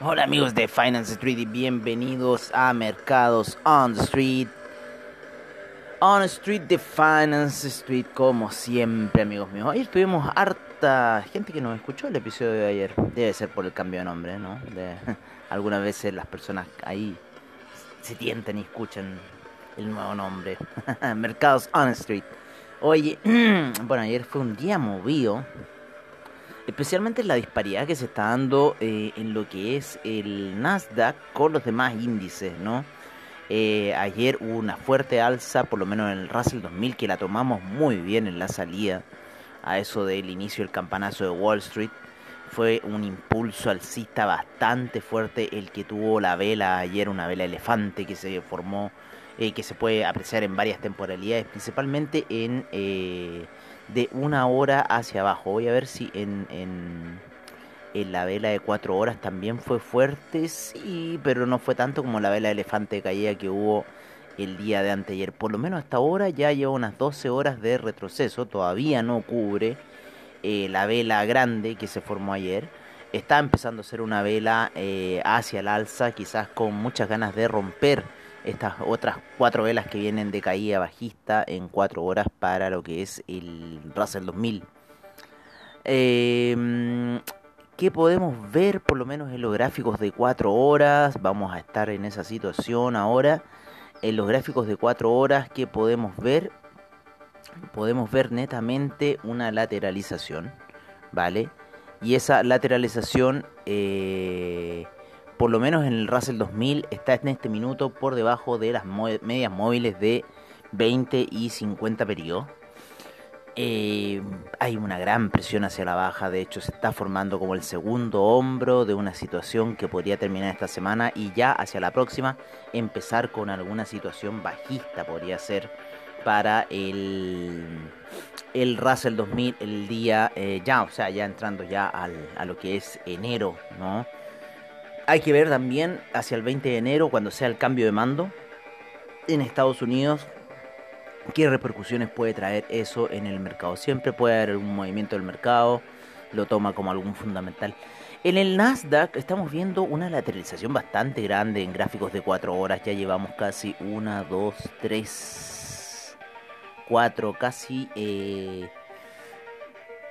Hola amigos de Finance Street y bienvenidos a Mercados on the Street. On Street de Finance Street, como siempre, amigos míos. Hoy tuvimos harta gente que nos escuchó el episodio de ayer. Debe ser por el cambio de nombre, ¿no? De, algunas veces las personas ahí se tientan y escuchan el nuevo nombre. Mercados on Street. Oye, bueno, ayer fue un día movido especialmente la disparidad que se está dando eh, en lo que es el Nasdaq con los demás índices, ¿no? Eh, ayer hubo una fuerte alza, por lo menos en el Russell 2000, que la tomamos muy bien en la salida a eso del inicio del campanazo de Wall Street. Fue un impulso alcista bastante fuerte el que tuvo la vela ayer, una vela elefante que se formó, eh, que se puede apreciar en varias temporalidades, principalmente en de una hora hacia abajo. Voy a ver si en, en, en, la vela de cuatro horas también fue fuerte, sí, pero no fue tanto como la vela de elefante de caída que hubo el día de anteayer. Por lo menos hasta ahora ya lleva unas 12 horas de retroceso, todavía no cubre eh, la vela grande que se formó ayer. Está empezando a ser una vela eh, hacia el alza, quizás con muchas ganas de romper estas otras cuatro velas que vienen de caída bajista en cuatro horas para lo que es el Russell 2000. Em, ¿Qué podemos ver por lo menos en los gráficos de cuatro horas? Vamos a estar en esa situación ahora. En los gráficos de cuatro horas, ¿qué podemos ver? Podemos ver netamente una lateralización, ¿vale? Y esa lateralización... Eh, por lo menos en el Russell 2000, está en este minuto por debajo de las medias móviles de 20 y 50 periodos. Eh, hay una gran presión hacia la baja, de hecho se está formando como el segundo hombro de una situación que podría terminar esta semana y ya hacia la próxima empezar con alguna situación bajista podría ser para el, el Russell 2000 el día eh, ya, o sea, ya entrando ya al, a lo que es enero, ¿no? Hay que ver también hacia el 20 de enero, cuando sea el cambio de mando en Estados Unidos, qué repercusiones puede traer eso en el mercado. Siempre puede haber un movimiento del mercado, lo toma como algún fundamental. En el Nasdaq estamos viendo una lateralización bastante grande en gráficos de 4 horas. Ya llevamos casi 1, 2, 3, 4, casi eh,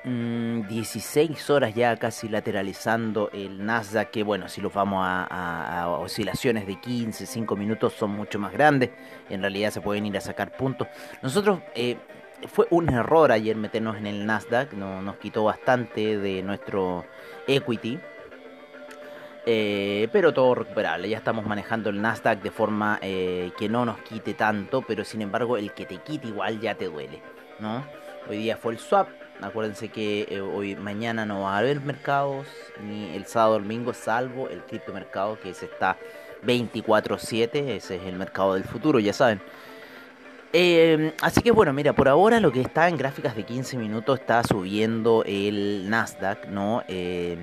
16 mm, horas ya casi lateralizando el Nasdaq, que bueno, si los vamos a, oscilaciones de 15, 5 minutos son mucho más grandes, en realidad se pueden ir a sacar puntos. Nosotros eh, fue un error ayer meternos en el Nasdaq, no, nos quitó bastante de nuestro equity. Eh, pero todo recuperable, ya estamos manejando el Nasdaq de forma eh, que no nos quite tanto, pero sin embargo el que te quite igual ya te duele, ¿no? Hoy día fue el swap, Acuérdense que eh, hoy mañana no va a haber mercados ni el sábado domingo salvo el criptomercado que se está 24/7, ese es el mercado del futuro, ya saben. Em, así que bueno, mira, por ahora lo que está en gráficas de 15 minutos está subiendo el Nasdaq, ¿no? Em,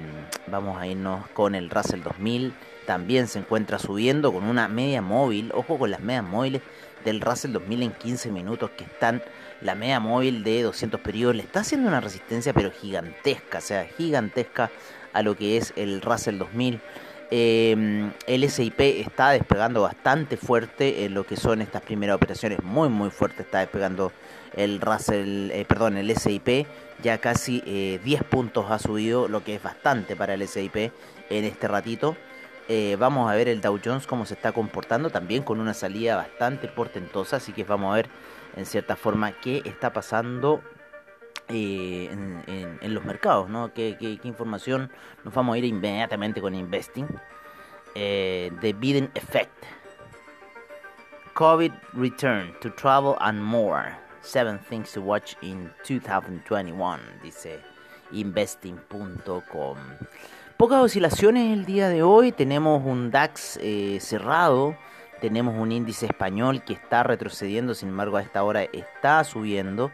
vamos a irnos con el Russell 2000, también se encuentra subiendo con una media móvil, ojo con las medias móviles del Russell 2000 en 15 minutos que están la media móvil de 200 periodos le está haciendo una resistencia pero gigantesca, o sea, gigantesca a lo que es el Russell 2000. Em, el SIP está despegando bastante fuerte en lo que son estas primeras operaciones, muy muy fuerte está despegando el Russell, eh, perdón, el SIP, ya casi 10 eh, puntos ha subido, lo que es bastante para el SIP en este ratito. Eh, vamos a ver el Dow Jones cómo se está comportando, también con una salida bastante portentosa, así que vamos a ver en cierta forma qué está pasando eh, en, los mercados, ¿no? ¿Qué, información nos vamos a ir inmediatamente con Investing? Eh, the Biden Effect. COVID Return to Travel and More. Seven Things to Watch in 2021, dice investing.com. Pocas oscilaciones el día de hoy. Tenemos un DAX eh, cerrado tenemos un índice español que está retrocediendo, sin embargo a esta hora está subiendo.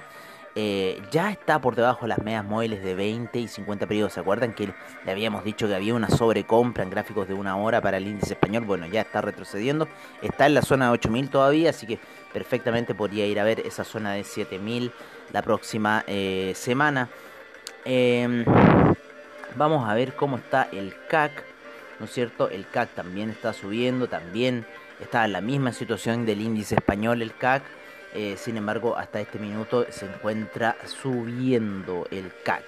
Eh, ya está por debajo de las medias móviles de 20 y 50 periodos. ¿Se acuerdan que le habíamos dicho que había una sobrecompra en gráficos de una hora para el índice español? Bueno, ya está retrocediendo. Está en la zona de 8000 todavía, así que perfectamente podría ir a ver esa zona de 7000 la próxima eh, semana. Em, vamos a ver cómo está el CAC ¿no es cierto? El CAC también está subiendo, también está en la misma situación del índice español el CAC, eh, sin embargo hasta este minuto se encuentra subiendo el CAC,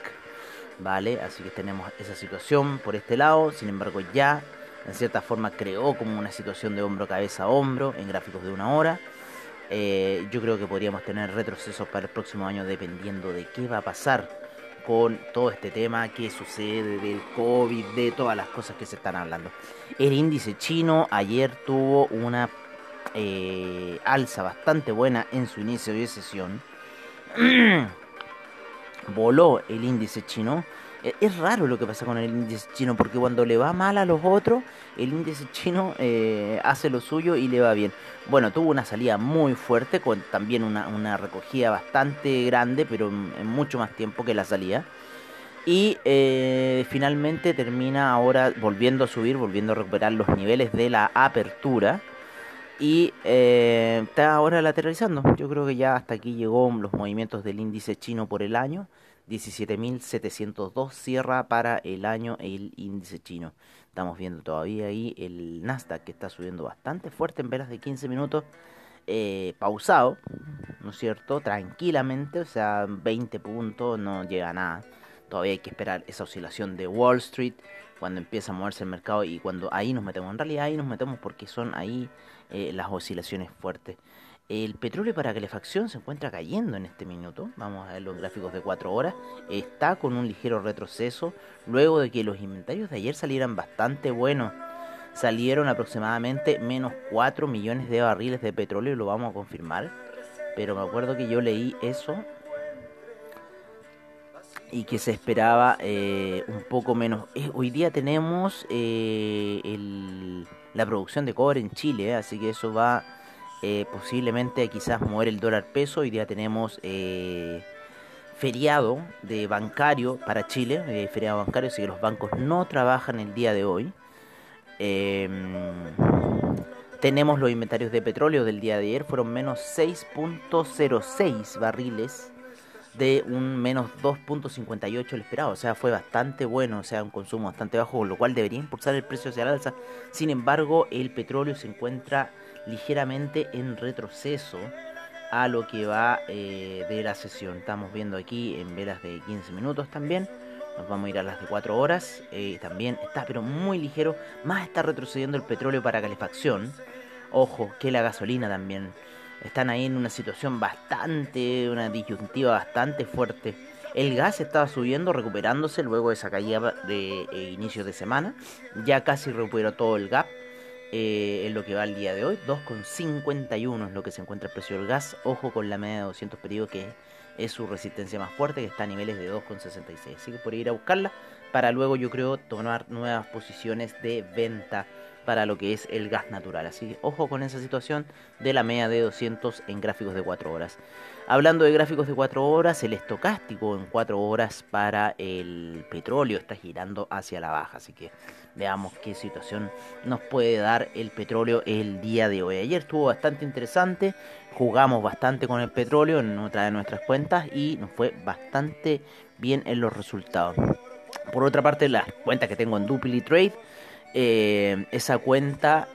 ¿vale? Así que tenemos esa situación por este lado, sin embargo ya en cierta forma creó como una situación de hombro cabeza hombro en gráficos de una hora. Eh, yo creo que podríamos tener retrocesos para el próximo año dependiendo de qué va a pasar con todo este tema, qué sucede del COVID, de todas las cosas que se están hablando. El índice chino ayer tuvo una eh, alza bastante buena en su inicio de sesión. Voló el índice chino es raro lo que pasa con el índice chino, porque cuando le va mal a los otros, el índice chino eh, hace lo suyo y le va bien. Bueno, tuvo una salida muy fuerte, con también una, recogida bastante grande, pero en, mucho más tiempo que la salida. Y eh, finalmente termina ahora volviendo a subir, volviendo a recuperar los niveles de la apertura. Y eh, está ahora lateralizando. Yo creo que ya hasta aquí llegó los movimientos del índice chino por el año. 17.702 cierra para el año el índice chino. Estamos viendo todavía ahí el Nasdaq que está subiendo bastante fuerte en velas de 15 minutos. Eh, pausado, ¿no es cierto? Tranquilamente, o sea, 20 puntos no llega a nada. Todavía hay que esperar esa oscilación de Wall Street cuando empieza a moverse el mercado y cuando ahí nos metemos. En realidad ahí nos metemos porque son ahí eh, las oscilaciones fuertes. El petróleo para calefacción se encuentra cayendo en este minuto. Vamos a ver los gráficos de 4 horas. Está con un ligero retroceso luego de que los inventarios de ayer salieran bastante buenos. Salieron aproximadamente menos 4 millones de barriles de petróleo, lo vamos a confirmar. Pero me acuerdo que yo leí eso y que se esperaba eh, un poco menos. Eh, hoy día tenemos eh, la producción de cobre en Chile, así que eso va eh, posiblemente quizás mover el dólar peso. Hoy día tenemos eh, feriado de bancario para Chile, eh, feriado bancario, así que los bancos no trabajan el día de hoy. Em, tenemos los inventarios de petróleo del día de ayer, fueron menos 6.06 barriles de un menos 2.58 el esperado, o sea, fue bastante bueno, o sea, un consumo bastante bajo, lo cual debería impulsar el precio hacia la alza. Sin embargo, el petróleo se encuentra ligeramente en retroceso a lo que va eh, de la sesión. Estamos viendo aquí en velas de 15 minutos también. Nos vamos a ir a las de 4 horas. Eh, también está, pero muy ligero. Más está retrocediendo el petróleo para calefacción. Ojo, que la gasolina también. Están ahí en una situación bastante, una disyuntiva bastante fuerte. El gas estaba subiendo, recuperándose luego de esa caída de eh, inicio de semana. Ya casi recuperó todo el gap eh, en lo que va al día de hoy. 2,51 es lo que se encuentra el precio del gas. Ojo con la media de 200 periodos que es su resistencia más fuerte, que está a niveles de 2,66. Así que por ir a buscarla para luego yo creo tomar nuevas posiciones de venta para lo que es el gas natural. Así que ojo con esa situación de la media de 200 en gráficos de 4 horas. Hablando de gráficos de 4 horas, el estocástico en 4 horas para el petróleo está girando hacia la baja. Así que veamos qué situación nos puede dar el petróleo el día de hoy. Ayer estuvo bastante interesante, jugamos bastante con el petróleo en otra de nuestras cuentas y nos fue bastante bien en los resultados. Por otra parte, las cuentas que tengo en Dupli Trade, eh, esa cuenta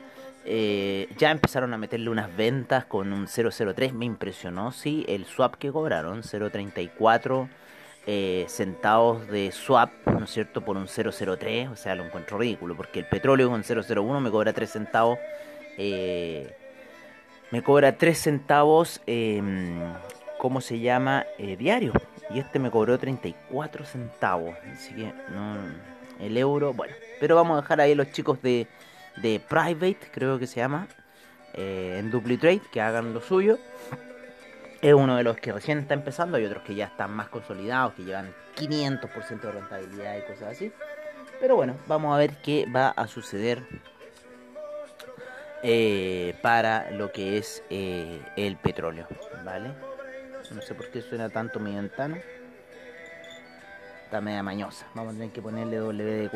eh, ya empezaron a meterle unas ventas con un 003, me impresionó, sí, el swap que cobraron, 034 eh, centavos de swap, ¿no cierto?, por un 003, o sea, lo encuentro ridículo, porque el petróleo con 001 me cobra 3 centavos, eh, me cobra 3 centavos, em, ¿cómo se llama?, eh, diario, y este me cobró 34 centavos, así que no, el euro, bueno, pero vamos a dejar ahí los chicos de, de Private, creo que se llama, en DupliTrade, que hagan lo suyo es uno de los que recién está empezando, hay otros que ya están más consolidados, que llevan 500% de rentabilidad y cosas así. Pero bueno, vamos a ver qué va a suceder eh, para lo que es eh, el petróleo, ¿vale? No sé por qué suena tanto mi ventana. Está media mañosa. Vamos a tener que ponerle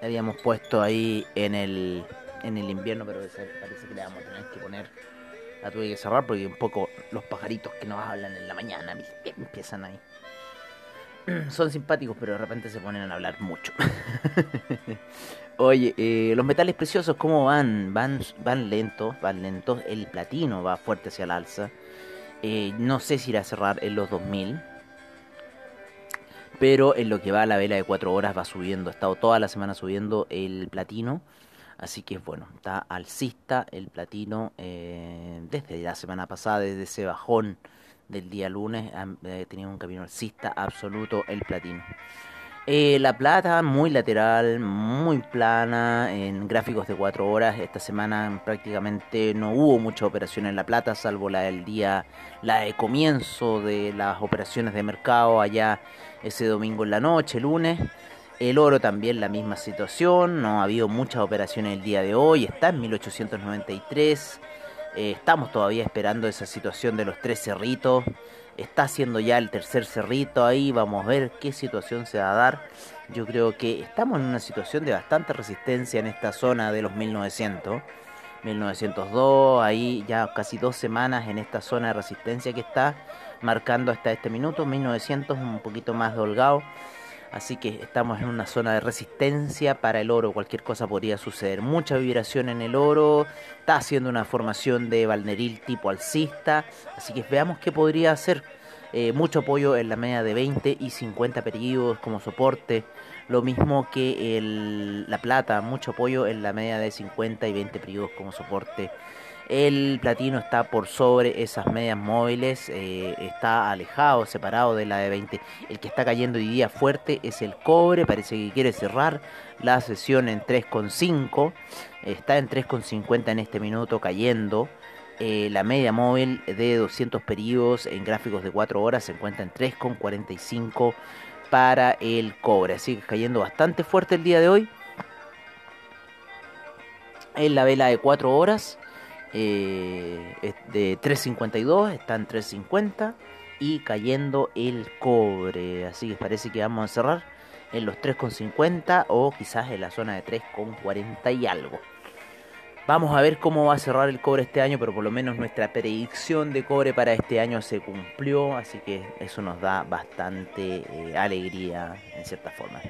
WD-40. Habíamos puesto ahí en el, en el invierno, pero parece que le vamos a tener que poner la tuve que cerrar porque un poco los pajaritos que nos hablan en la mañana empiezan ahí. son simpáticos, pero de repente se ponen a hablar mucho. Oye, eh, los metales preciosos, ¿cómo van? Van, van lentos, van lentos. El platino va fuerte hacia el alza. Eh, no sé si irá a cerrar en los 2000. Pero en lo que va a la vela de 4 horas va subiendo. Ha estado toda la semana subiendo el platino. Así que bueno, está alcista el platino eh, desde la semana pasada, desde ese bajón del día lunes, ha tenido un camino alcista absoluto el platino. Eh, la plata muy lateral, muy plana, en gráficos de 4 horas. Esta semana prácticamente no hubo mucha operación en la plata, salvo la del día, la de comienzo de las operaciones de mercado allá ese domingo en la noche, lunes. El oro también la misma situación, no ha habido muchas operaciones el día de hoy, está en 1893. Eh, estamos todavía esperando esa situación de los tres cerritos está haciendo ya el tercer cerrito ahí, vamos a ver qué situación se va a dar. Yo creo que estamos en una situación de bastante resistencia en esta zona de los 1900. 1902, ahí ya casi dos semanas en esta zona de resistencia que está marcando hasta este minuto. 1900 un poquito más holgado. Así que estamos en una zona de resistencia para el oro. Cualquier cosa podría suceder. Mucha vibración en el oro. Está haciendo una formación de balneril tipo alcista. Así que veamos qué podría hacer. Eh, mucho apoyo en la media de 20 y 50 periodos como soporte. Lo mismo que la plata. Mucho apoyo en la media de 50 y 20 periodos como soporte. El platino está por sobre esas medias móviles, eh, está alejado, separado de la de 20. El que está cayendo hoy día fuerte es el cobre, parece que quiere cerrar la sesión en 3,5. Está en 3,50 en este minuto cayendo. Eh, la media móvil de 200 periodos en gráficos de 4 horas se encuentra en 3,45 para el cobre. Sigue cayendo bastante fuerte el día de hoy. En la vela de 4 horas eh, de 3.52, está en 3.50 y cayendo el cobre. Así que parece que vamos a cerrar en los 3.50 o quizás en la zona de 3.40 y algo. Vamos a ver cómo va a cerrar el cobre este año, pero por lo menos nuestra predicción de cobre para este año se cumplió, así que eso nos da bastante eh, alegría en cierta forma.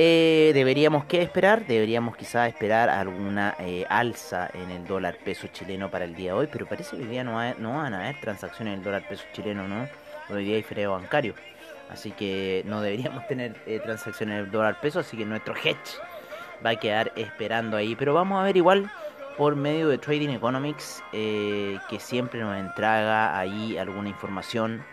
Eh, deberíamos qué esperar, deberíamos quizás esperar alguna eh, alza en el dólar peso chileno para el día de hoy, pero parece que hoy día no, van a haber transacciones en el dólar peso chileno, ¿no? Hoy día hay freo bancario, así que no deberíamos tener eh, transacciones en el dólar peso, así que nuestro hedge va a quedar esperando ahí, pero vamos a ver igual por medio de Trading Economics que siempre nos entrega ahí alguna información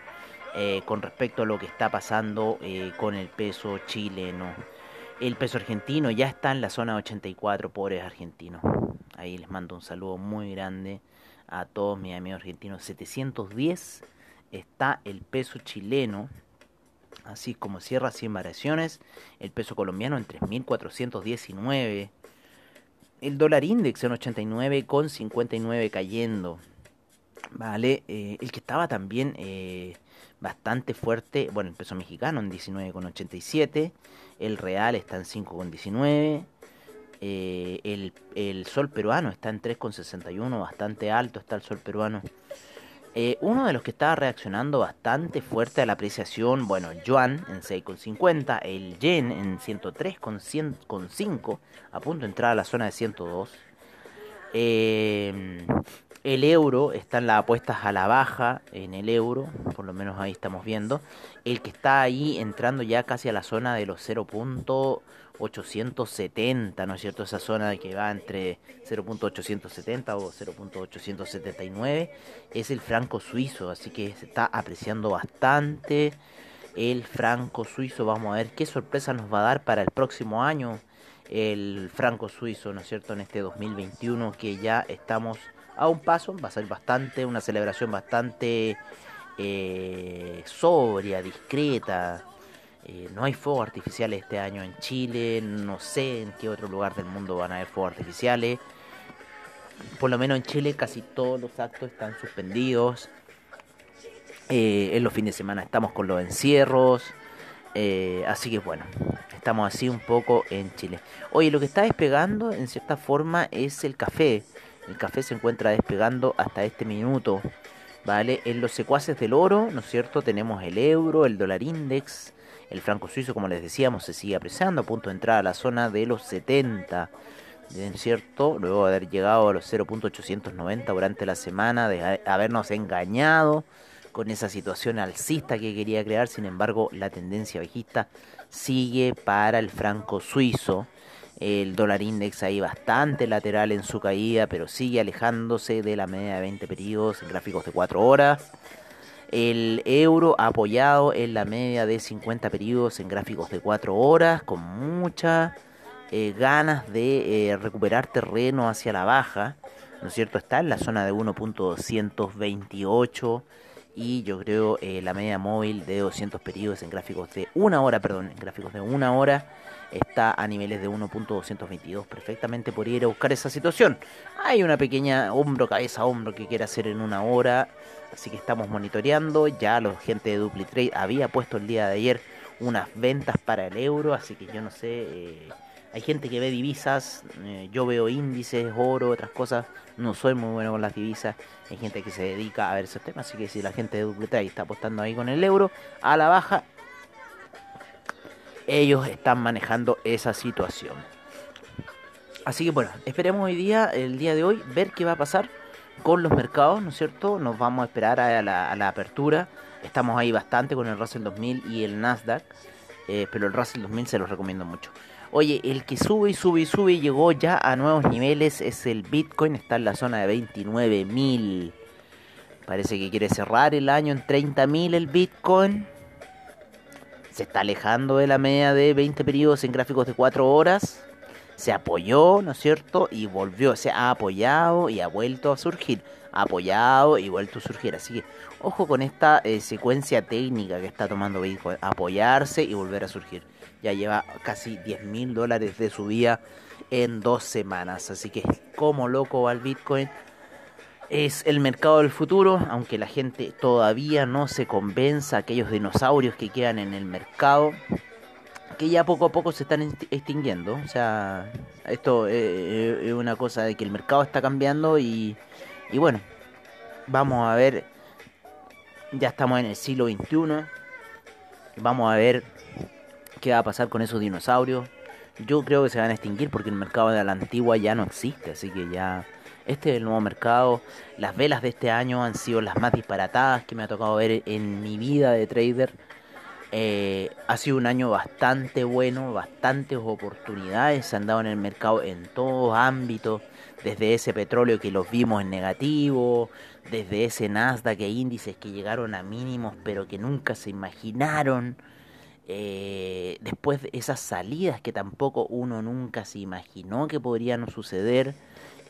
con respecto a lo que está pasando con el peso chileno. El peso argentino ya está en la zona 84, pobres argentinos. Ahí les mando un saludo muy grande a todos mis amigos argentinos. 710 está el peso chileno. Así como cierra 100 variaciones. El peso colombiano en 3.419. El dólar index en 89,59 cayendo. Vale, eh, el que estaba también eh, bastante fuerte, bueno, el peso mexicano en 19,87, el real está en 5,19, eh, el, el, sol peruano está en 3,61, bastante alto está el sol peruano. Eh, uno de los que estaba reaccionando bastante fuerte a la apreciación, bueno, el yuan en 6,50, el yen en 103,5, a punto de entrar a la zona de 102. Eh, el euro está en las apuestas a la baja en el euro, por lo menos ahí estamos viendo. El que está ahí entrando ya casi a la zona de los 0.870, ¿no es cierto? Esa zona que va entre 0.870 o 0.879 es el franco suizo, así que se está apreciando bastante el franco suizo. Vamos a ver qué sorpresa nos va a dar para el próximo año el franco suizo, ¿no es cierto? En este 2021 que ya estamos a un paso, va a ser bastante, una celebración bastante eh, sobria, discreta. Eh, no hay fuegos artificiales este año en Chile, no sé en qué otro lugar del mundo van a haber fuegos artificiales. Por lo menos en Chile casi todos los actos están suspendidos. Eh, en los fines de semana estamos con los encierros. Así que bueno, estamos así un poco en Chile. Oye, lo que está despegando en cierta forma es el café. El café se encuentra despegando hasta este minuto. ¿Vale? En los secuaces del oro, ¿no es cierto? Tenemos el euro, el dólar index, El franco suizo, como les decíamos, se sigue apreciando a punto de entrar a la zona de los 70. ¿Cierto? Luego de haber llegado a los 0.890 durante la semana, de habernos engañado con esa situación alcista que quería crear. Sin embargo, la tendencia bajista sigue para el franco suizo. El dólar index ahí bastante lateral en su caída, pero sigue alejándose de la media de 20 periodos en gráficos de 4 horas. El euro apoyado en la media de 50 periodos en gráficos de 4 horas, con muchas eh, ganas de eh, recuperar terreno hacia la baja. ¿No es cierto? Está en la zona de 1.228 y yo creo eh, la media móvil de 200 periodos en gráficos de una hora, perdón, en gráficos de una hora está a niveles de 1.222 perfectamente por ir a buscar esa situación. Hay una pequeña hombro, cabeza, hombro que quiere hacer en una hora, así que estamos monitoreando. Ya la gente de DupliTrade había puesto el día de ayer unas ventas para el euro, así que yo no sé. Eh, hay gente que ve divisas, eh, yo veo índices, oro, otras cosas. No soy muy bueno con las divisas. Hay gente que se dedica a ver esos temas. Así que si la gente de DupliTrade está apostando ahí con el euro a la baja, ellos están manejando esa situación. Así que bueno, esperemos hoy día, el día de hoy, ver qué va a pasar con los mercados, ¿no es cierto? Nos vamos a esperar a la, apertura. Estamos ahí bastante con el Russell 2000 y el Nasdaq, eh, pero el Russell 2000 se los recomiendo mucho. Oye, el que sube y sube y sube y llegó ya a nuevos niveles es el Bitcoin, está en la zona de 29.000. Parece que quiere cerrar el año en 30.000 el Bitcoin se está alejando de la media de 20 periodos en gráficos de 4 horas. Se apoyó, ¿no es cierto? Y volvió, se ha apoyado y ha vuelto a surgir. Ha apoyado y vuelto a surgir. Así que ojo con esta eh, secuencia técnica que está tomando Bitcoin. Apoyarse y volver a surgir. Ya lleva casi 10 mil dólares de subida en dos semanas. Así que como loco va el Bitcoin es el mercado del futuro, aunque la gente todavía no se convenza, aquellos dinosaurios que quedan en el mercado, que ya poco a poco se están extinguiendo. O sea, esto es una cosa de que el mercado está cambiando y, y bueno, vamos a ver, ya estamos en el siglo XXI, vamos a ver qué va a pasar con esos dinosaurios. Yo creo que se van a extinguir porque el mercado de la antigua ya no existe, así que ya este es el nuevo mercado. Las velas de este año han sido las más disparatadas que me ha tocado ver en mi vida de trader. Eh, ha sido un año bastante bueno, bastantes oportunidades se han dado en el mercado en todos ámbitos, desde ese petróleo que los vimos en negativo, desde ese Nasdaq e índices que llegaron a mínimos pero que nunca se imaginaron, eh, después de esas salidas que tampoco uno nunca se imaginó que podrían suceder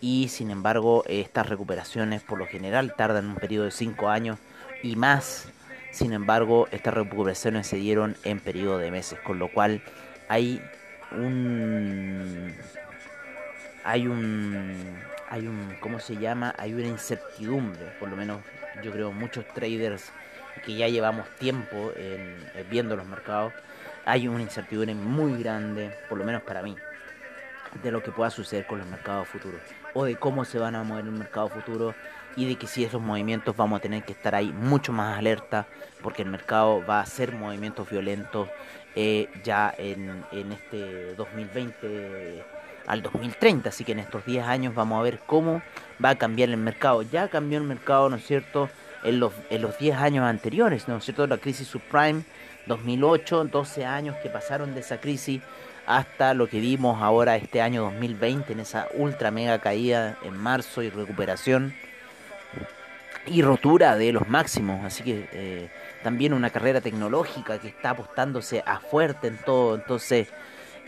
y sin embargo estas recuperaciones por lo general tardan un periodo de 5 años y más. Sin embargo, estas recuperaciones se dieron en periodo de meses, con lo cual hay un hay un hay un ¿cómo se llama? Hay una incertidumbre, por lo menos yo creo muchos traders que ya llevamos tiempo en, viendo los mercados, hay una incertidumbre muy grande, por lo menos para mí, de lo que pueda suceder con los mercados futuros o de cómo se van a mover el mercado futuro y de que si esos movimientos vamos a tener que estar ahí mucho más alerta porque el mercado va a hacer movimientos violentos eh, ya en, en este 2020 al 2030, así que en estos 10 años vamos a ver cómo va a cambiar el mercado. Ya cambió el mercado, ¿no es cierto?, en los, en los 10 años anteriores, ¿no es cierto?, la crisis subprime 2008, 12 años que pasaron de esa crisis hasta lo que vimos ahora este año 2020 en esa ultra mega caída en marzo y recuperación y rotura de los máximos. Así que eh, también una carrera tecnológica que está apostándose a fuerte en todo. Entonces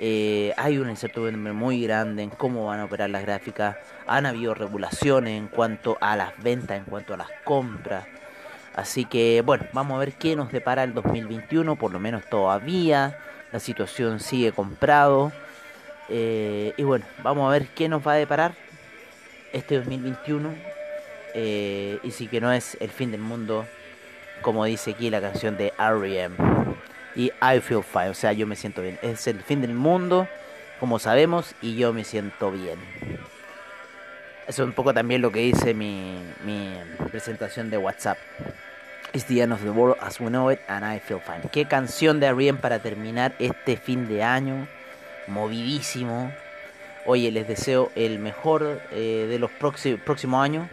eh, hay una incertidumbre muy grande en cómo van a operar las gráficas. Han habido regulaciones en cuanto a las ventas, en cuanto a las compras. Así que bueno, vamos a ver qué nos depara el 2021, por lo menos todavía la situación sigue comprado. Eh, y bueno, vamos a ver qué nos va a deparar este 2021. Eh, y si que no es el fin del mundo, como dice aquí la canción de R.E.M. Y I feel fine, o sea, yo me siento bien. Es el fin del mundo, como sabemos, y yo me siento bien. Eso es un poco también lo que dice mi, mi presentación de WhatsApp. It's the end of the world as we know it and I feel fine. Qué canción de R.E.M. para terminar este fin de año. Movidísimo. Oye, les deseo el mejor eh, de los próximos años.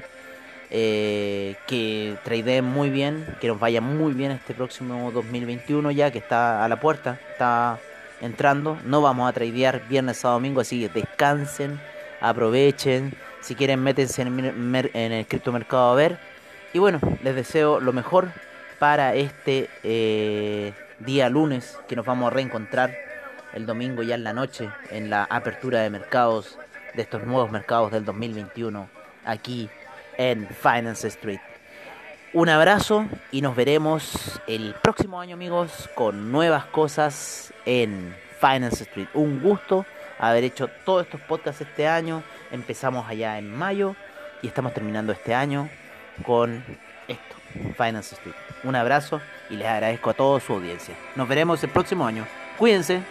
Eh, que tradeen muy bien, que nos vaya muy bien este próximo 2021 ya que está a la puerta, está entrando. No vamos a tradear viernes a domingo, así que descansen, aprovechen. Si quieren, métense en, en el criptomercado a ver y bueno, les deseo lo mejor para este eh, día lunes que nos vamos a reencontrar el domingo ya en la noche en la apertura de mercados de estos nuevos mercados del 2021 aquí en Finance Street. Un abrazo y nos veremos el próximo año amigos con nuevas cosas en Finance Street. Un gusto haber hecho todos estos podcasts este año. Empezamos allá en mayo y estamos terminando este año con esto, Finance Street. Un abrazo y les agradezco a toda su audiencia. Nos veremos el próximo año. Cuídense.